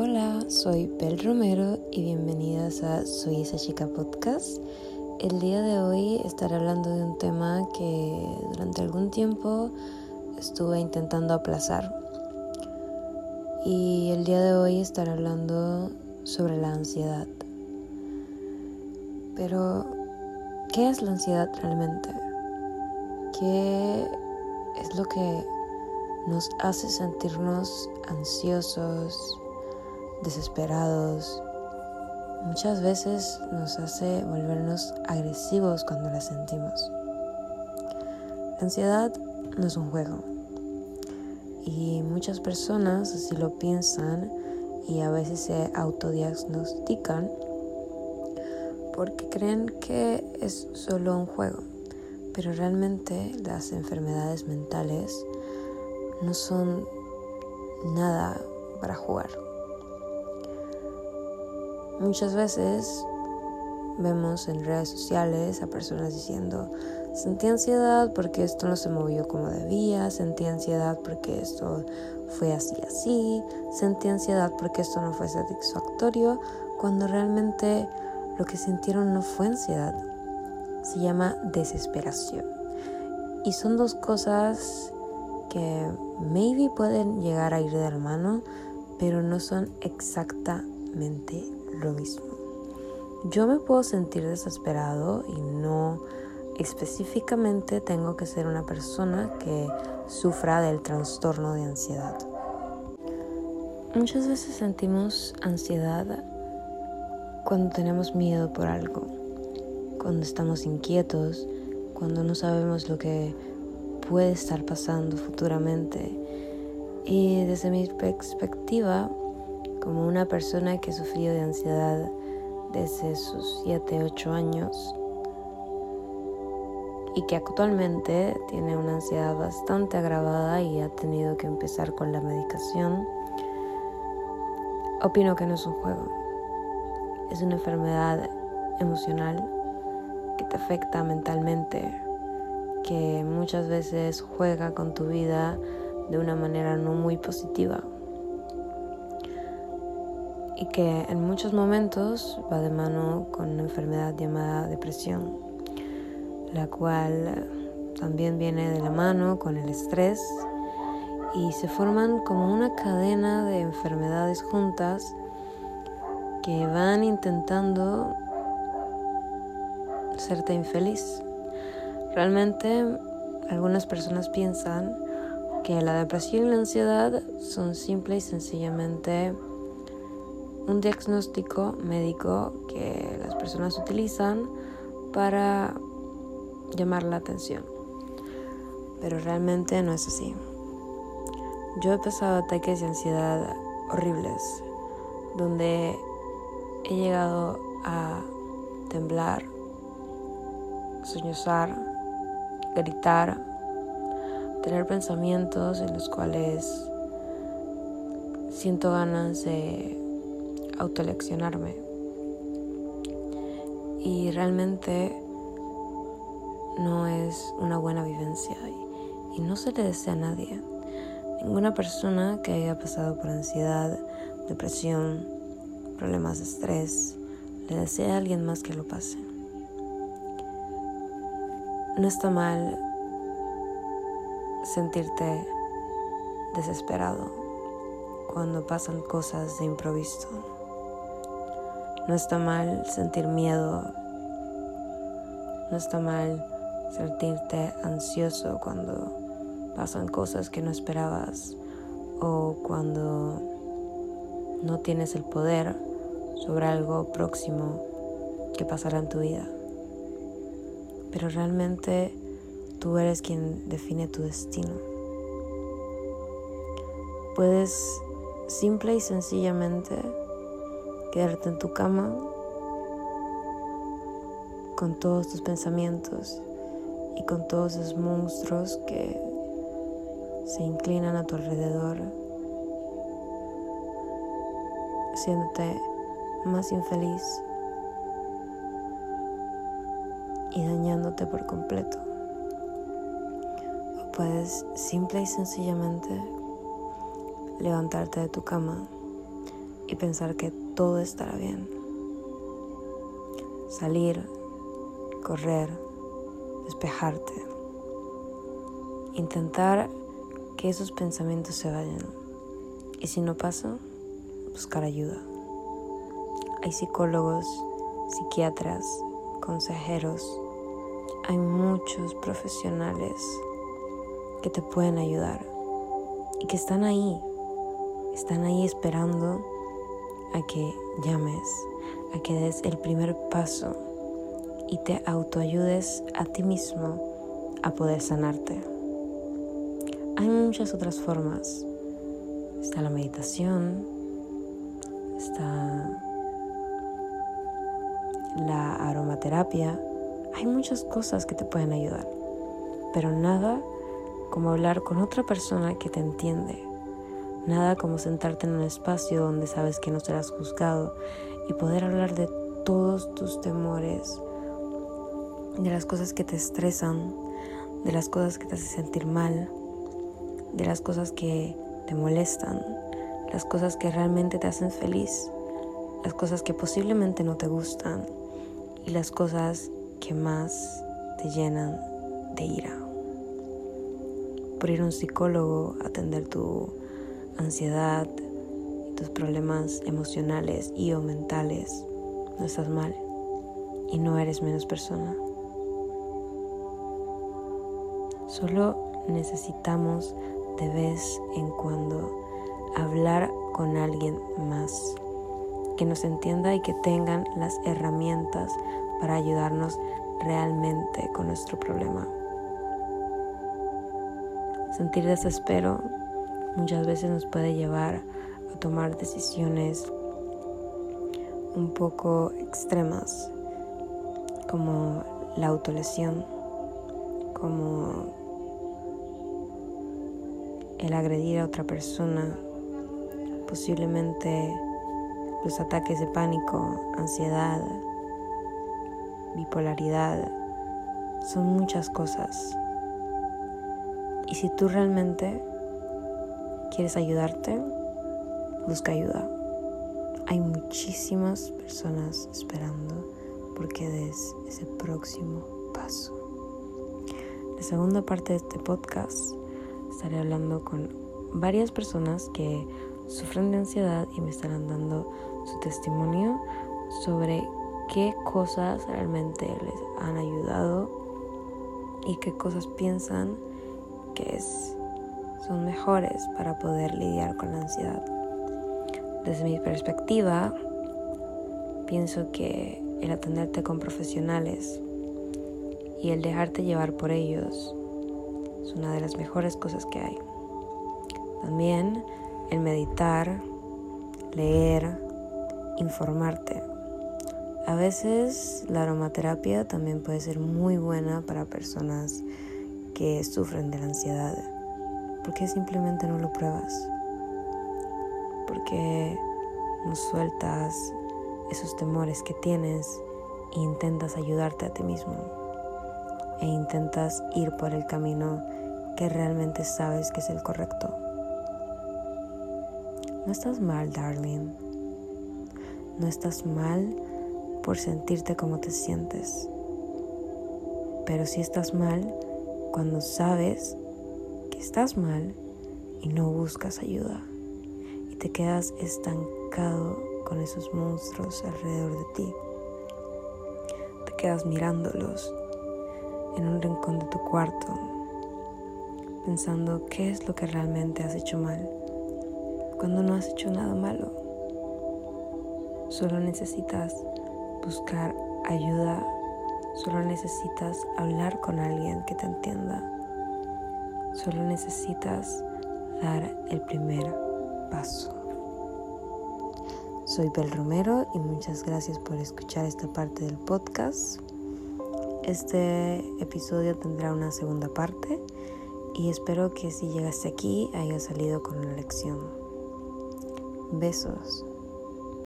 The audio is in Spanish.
Hola, soy Bel Romero y bienvenidas a Soy esa chica podcast. El día de hoy estaré hablando de un tema que durante algún tiempo estuve intentando aplazar. Y el día de hoy estaré hablando sobre la ansiedad. Pero, ¿qué es la ansiedad realmente? ¿Qué es lo que nos hace sentirnos ansiosos, desesperados? Muchas veces nos hace volvernos agresivos cuando la sentimos. La ansiedad no es un juego. Y muchas personas así lo piensan y a veces se autodiagnostican porque creen que es solo un juego. Pero realmente las enfermedades mentales no son nada para jugar. Muchas veces vemos en redes sociales a personas diciendo, sentí ansiedad porque esto no se movió como debía, sentí ansiedad porque esto fue así así, sentí ansiedad porque esto no fue satisfactorio, cuando realmente lo que sintieron no fue ansiedad, se llama desesperación. Y son dos cosas que maybe pueden llegar a ir de la mano, pero no son exactamente lo mismo. Yo me puedo sentir desesperado y no específicamente tengo que ser una persona que sufra del trastorno de ansiedad. Muchas veces sentimos ansiedad cuando tenemos miedo por algo, cuando estamos inquietos, cuando no sabemos lo que puede estar pasando futuramente. Y desde mi perspectiva, como una persona que sufrió de ansiedad desde sus 7, 8 años y que actualmente tiene una ansiedad bastante agravada y ha tenido que empezar con la medicación, opino que no es un juego. Es una enfermedad emocional que te afecta mentalmente, que muchas veces juega con tu vida de una manera no muy positiva y que en muchos momentos va de mano con una enfermedad llamada depresión, la cual también viene de la mano con el estrés y se forman como una cadena de enfermedades juntas que van intentando hacerte infeliz. Realmente algunas personas piensan que la depresión y la ansiedad son simple y sencillamente un diagnóstico médico que las personas utilizan para llamar la atención. Pero realmente no es así. Yo he pasado ataques de ansiedad horribles, donde he llegado a temblar, soñar, gritar, tener pensamientos en los cuales siento ganas de autoleccionarme. Y realmente no es una buena vivencia y, no se le desea a nadie. Ninguna persona que haya pasado por ansiedad, depresión, problemas de estrés, le desea a alguien más que lo pase. No está mal sentirte desesperado cuando pasan cosas de improviso. No está mal sentir miedo. No está mal sentirte ansioso cuando pasan cosas que no esperabas o cuando no tienes el poder sobre algo próximo que pasará en tu vida. Pero realmente tú eres quien define tu destino. Puedes simple y sencillamente quedarte en tu cama con todos tus pensamientos y con todos esos monstruos que se inclinan a tu alrededor, haciéndote más infeliz y dañándote por completo. O puedes simple y sencillamente levantarte de tu cama y pensar que todo estará bien. Salir, correr, despejarte. Intentar que esos pensamientos se vayan. Y si no pasa, buscar ayuda. Hay psicólogos, psiquiatras, consejeros, hay muchos profesionales que te pueden ayudar y que están ahí, están ahí esperando a que llames, a que des el primer paso y te autoayudes a ti mismo a poder sanarte. Hay muchas otras formas. Está la meditación, está la aromaterapia. Hay muchas cosas que te pueden ayudar, pero nada como hablar con otra persona que te entiende. Nada como sentarte en un espacio donde sabes que no serás juzgado y poder hablar de todos tus temores, de las cosas que te estresan, de las cosas que te hacen sentir mal, de las cosas que te molestan, las cosas que realmente te hacen feliz, las cosas que posiblemente no te gustan y las cosas que más te llenan de ira. Por ir a un psicólogo, atender tu ansiedad, tus problemas emocionales y o mentales, no estás mal y no eres menos persona. Solo necesitamos de vez en cuando hablar con alguien más que nos entienda y que tengan las herramientas para ayudarnos realmente con nuestro problema. Sentir desespero muchas veces nos puede llevar a tomar decisiones un poco extremas, como la autolesión, como el agredir a otra persona, posiblemente los ataques de pánico, ansiedad, bipolaridad, son muchas cosas. Y si tú realmente quieres ayudarte, busca ayuda. Hay muchísimas personas esperando porque des ese próximo paso. La segunda parte de este podcast estaré hablando con varias personas que sufren de ansiedad y me estarán dando su testimonio sobre qué cosas realmente les han ayudado y qué cosas piensan que son mejores para poder lidiar con la ansiedad. Desde mi perspectiva, pienso que el atenderte con profesionales y el dejarte llevar por ellos es una de las mejores cosas que hay. También el meditar, leer, informarte. A veces la aromaterapia también puede ser muy buena para personas que sufren de la ansiedad? ¿Por qué simplemente no lo pruebas? ¿Por qué no sueltas esos temores que tienes e intentas ayudarte a ti mismo? E intentas ir por el camino que realmente sabes que es el correcto. No estás mal, darling. No estás mal por sentirte como te sientes. Pero si estás mal cuando sabes estás mal y no buscas ayuda y te quedas estancado con esos monstruos alrededor de ti. Te quedas mirándolos en un rincón de tu cuarto, pensando qué es lo que realmente has hecho mal, cuando no has hecho nada malo. Solo necesitas buscar ayuda Solo necesitas hablar con alguien que te entienda. Solo necesitas dar el primer paso. Soy Bel Romero y muchas gracias por escuchar esta parte del podcast. Este episodio tendrá una segunda parte y espero que si llegaste aquí haya salido con una lección. Besos.